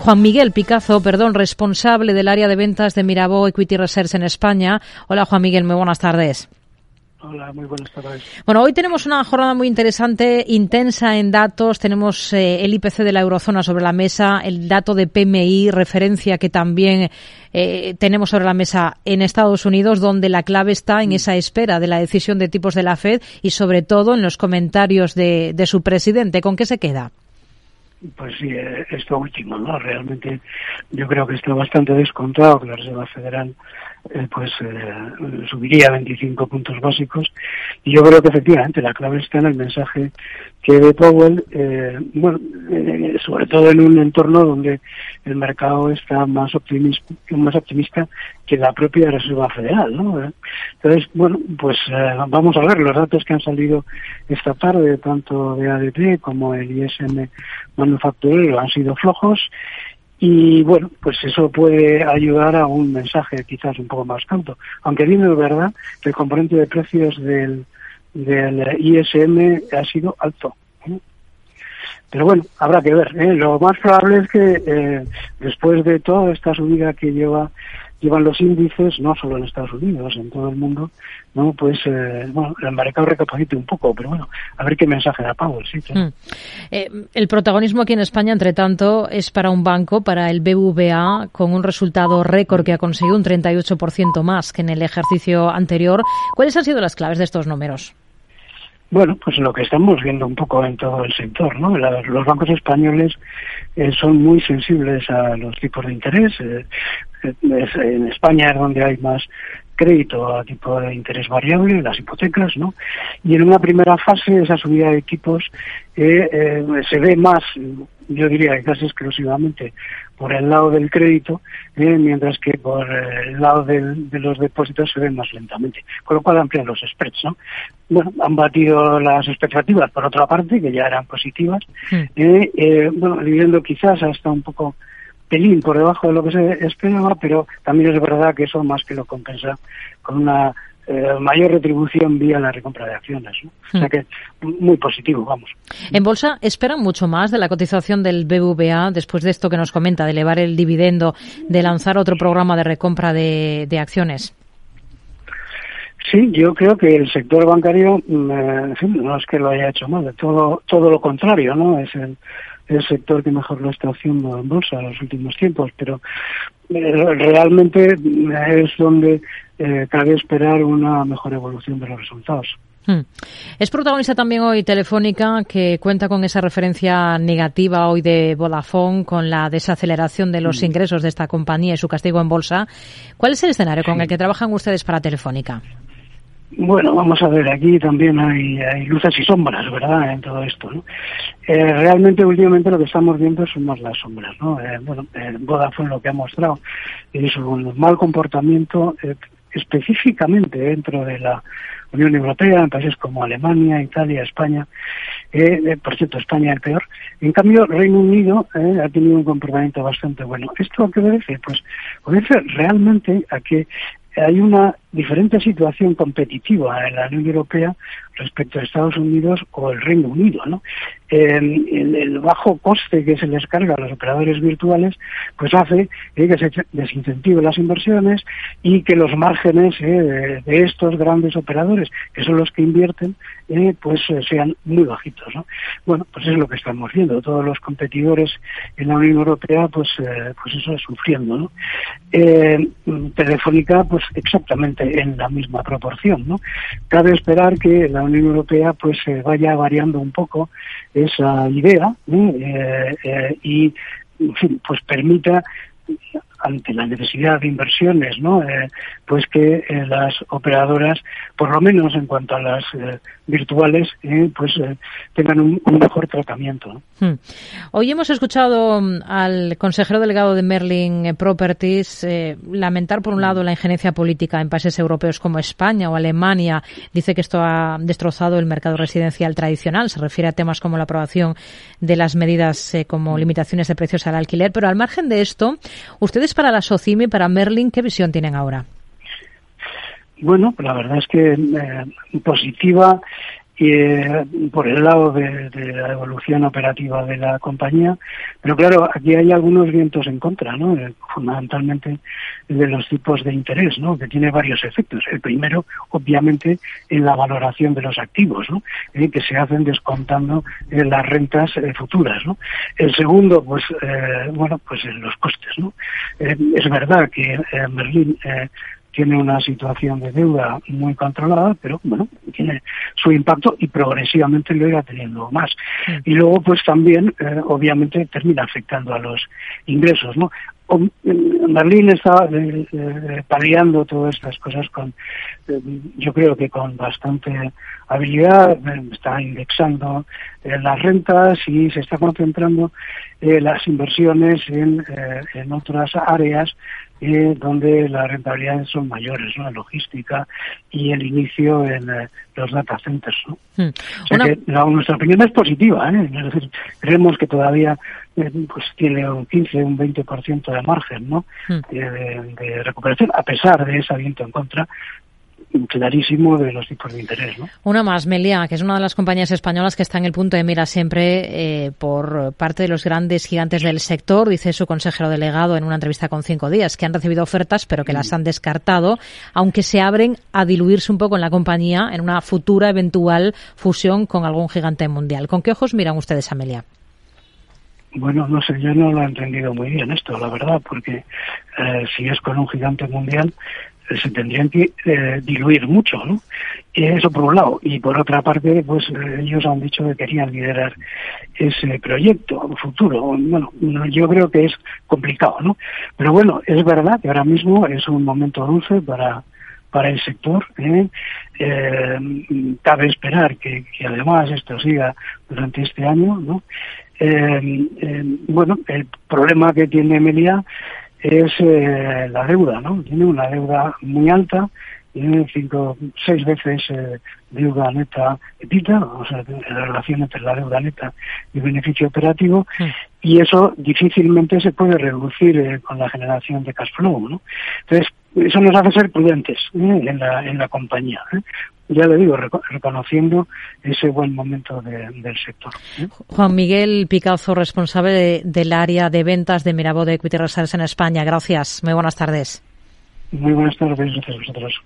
Juan Miguel Picazo, perdón, responsable del área de ventas de Mirabo Equity Research en España. Hola Juan Miguel, muy buenas tardes. Hola, muy buenas tardes. Bueno, hoy tenemos una jornada muy interesante, intensa en datos. Tenemos eh, el IPC de la eurozona sobre la mesa, el dato de PMI, referencia que también eh, tenemos sobre la mesa en Estados Unidos, donde la clave está en esa espera de la decisión de tipos de la Fed y sobre todo en los comentarios de, de su presidente. ¿Con qué se queda? Pues sí, eh, esto último, ¿no? Realmente yo creo que está bastante descontado que la Reserva Federal eh, pues eh, subiría 25 puntos básicos y yo creo que efectivamente la clave está en el mensaje que de Powell, eh, bueno, eh, sobre todo en un entorno donde el mercado está más optimista, más optimista que la propia Reserva Federal, ¿no? Entonces, bueno, pues eh, vamos a ver los datos que han salido esta tarde, tanto de ADP como el ISM manufacturero han sido flojos y bueno, pues eso puede ayudar a un mensaje quizás un poco más canto. Aunque bien es verdad que el componente de precios del, del ISM ha sido alto. ¿eh? Pero bueno, habrá que ver. ¿eh? Lo más probable es que eh, después de toda esta subida que lleva llevan los índices, no solo en Estados Unidos, en todo el mundo, no pues eh, bueno, el mercado recapacite un poco, pero bueno, a ver qué mensaje da Powell, sí. Mm. Eh, el protagonismo aquí en España, entre tanto, es para un banco, para el BVA, con un resultado récord que ha conseguido un 38% más que en el ejercicio anterior. ¿Cuáles han sido las claves de estos números? Bueno, pues lo que estamos viendo un poco en todo el sector, ¿no? Los bancos españoles eh, son muy sensibles a los tipos de interés. Eh, es, en España es donde hay más crédito a tipo de interés variable, las hipotecas, ¿no? Y en una primera fase esa subida de tipos eh, eh, se ve más, yo diría casi exclusivamente por el lado del crédito, eh, mientras que por el lado del, de los depósitos se ve más lentamente, con lo cual amplían los spreads, ¿no? Bueno, han batido las expectativas por otra parte, que ya eran positivas, Mm. eh, eh, bueno, viviendo quizás hasta un poco pelín por debajo de lo que se esperaba, pero también es verdad que eso más que lo compensa con una eh, mayor retribución vía la recompra de acciones. ¿no? O sea Mm. que muy positivo, vamos. En bolsa esperan mucho más de la cotización del BVA después de esto que nos comenta, de elevar el dividendo, de lanzar otro programa de recompra de, de acciones. Sí, yo creo que el sector bancario, mm, eh, en fin, no es que lo haya hecho mal, de todo, todo lo contrario, ¿no? Es el, el sector que mejor lo está haciendo en bolsa en los últimos tiempos, pero eh, realmente es donde eh, cabe esperar una mejor evolución de los resultados. Hmm. Es protagonista también hoy Telefónica, que cuenta con esa referencia negativa hoy de Vodafone, con la desaceleración de los ingresos de esta compañía y su castigo en bolsa. ¿Cuál es el escenario con el que trabajan ustedes para Telefónica? Bueno, vamos a ver, aquí también hay, hay luces y sombras, ¿verdad?, en todo esto, ¿no? Eh, realmente, últimamente, lo que estamos viendo son más las sombras, ¿no? Eh, bueno, eh, Vodafone lo que ha mostrado es un mal comportamiento eh, específicamente dentro de la Unión Europea, en países como Alemania, Italia, España, eh, eh, por cierto, España el peor. En cambio, Reino Unido eh, ha tenido un comportamiento bastante bueno. ¿Esto a qué obedece? Pues obedece realmente a que hay una diferente situación competitiva en la Unión Europea respecto a Estados Unidos o el Reino Unido, ¿no? El, bajo coste que se les carga a los operadores virtuales, pues hace eh, que se desincentive las inversiones y que los márgenes eh, de, estos grandes operadores, que son los que invierten, eh, pues sean muy bajitos, ¿no? Bueno, pues es lo que estamos viendo. Todos los competidores en la Unión Europea, pues, pues eso sufriendo, ¿no? Telefónica, pues exactamente en la misma proporción, ¿no? Cabe esperar que la Unión Europea pues eh, vaya variando un poco esa idea eh, eh, y en fin, pues permita ante la necesidad de inversiones, ¿no? Eh, pues que eh, las operadoras, por lo menos en cuanto a las eh, virtuales, pues tengan un, mejor tratamiento. Hmm. Hoy hemos escuchado mm, al consejero delegado de Merlin Properties lamentar, por un lado, la injerencia política en países europeos como España o Alemania. Dice que esto ha destrozado el mercado residencial tradicional. Se refiere a temas como la aprobación de las medidas como limitaciones de precios al alquiler. Pero al margen de esto, ustedes para la SOCIMI, para Merlin, ¿qué visión tienen ahora? Bueno, la verdad es que eh, positiva eh, por el lado de, la evolución operativa de la compañía. Pero claro, aquí hay algunos vientos en contra, ¿no? Eh, fundamentalmente de los tipos de interés, ¿no? Que tiene varios efectos. El primero, obviamente, en la valoración de los activos, ¿no? Eh, que se hacen descontando las rentas futuras, ¿no? El segundo, pues, bueno, pues en los costes, ¿no? es verdad que Merlín tiene una situación de deuda muy controlada, pero bueno, tiene su impacto y progresivamente lo irá teniendo más. Y luego, pues también, eh, obviamente, termina afectando a los ingresos, ¿no? Berlín está eh, eh, paliando todas estas cosas con, yo creo que con bastante habilidad, está indexando las rentas y se está concentrando las inversiones en, en otras áreas eh, donde las rentabilidades son mayores, ¿no? La logística y el inicio en eh, los data centers, ¿no? Hmm. O sea que nuestra opinión es positiva, ¿eh? Es decir, creemos que todavía eh, pues tiene un 15, un 20% de margen, ¿no? Hmm. De, de, recuperación, a pesar de ese viento en contra clarísimo de los tipos de interés. ¿no? Una más, Melia, que es una de las compañías españolas que está en el punto de mira siempre eh, por parte de los grandes gigantes del sector, dice su consejero delegado en una entrevista con cinco días, que han recibido ofertas pero que las han descartado, aunque se abren a diluirse un poco en la compañía en una futura eventual fusión con algún gigante mundial. ¿Con qué ojos miran ustedes, Amelia? Bueno, no sé, yo no lo he entendido muy bien esto, la verdad, porque eh, si es con un gigante mundial, se tendrían que eh, diluir mucho, ¿no? Eso por un lado. Y por otra parte, pues eh, ellos han dicho que querían liderar ese proyecto futuro. Bueno, yo creo que es complicado, ¿no? Pero bueno, es verdad que ahora mismo es un momento dulce para para el sector. ¿eh? cabe esperar que, que, además esto siga durante este año, ¿no? bueno, el problema que tiene Melia es eh, la deuda, ¿no? Tiene una deuda muy alta, tiene cinco, seis veces eh, deuda neta EBITDA, o sea, la relación entre la deuda neta y beneficio operativo, y eso difícilmente se puede reducir eh, con la generación de cash flow, ¿no? Entonces, eso nos hace ser prudentes en, la, en la compañía. Ya le digo, reconociendo ese buen momento del sector. Juan Miguel Picazo, responsable del área de ventas de Mirabo de Equity Reserves en España. Gracias. Muy buenas tardes. Muy buenas tardes. Gracias a vosotros.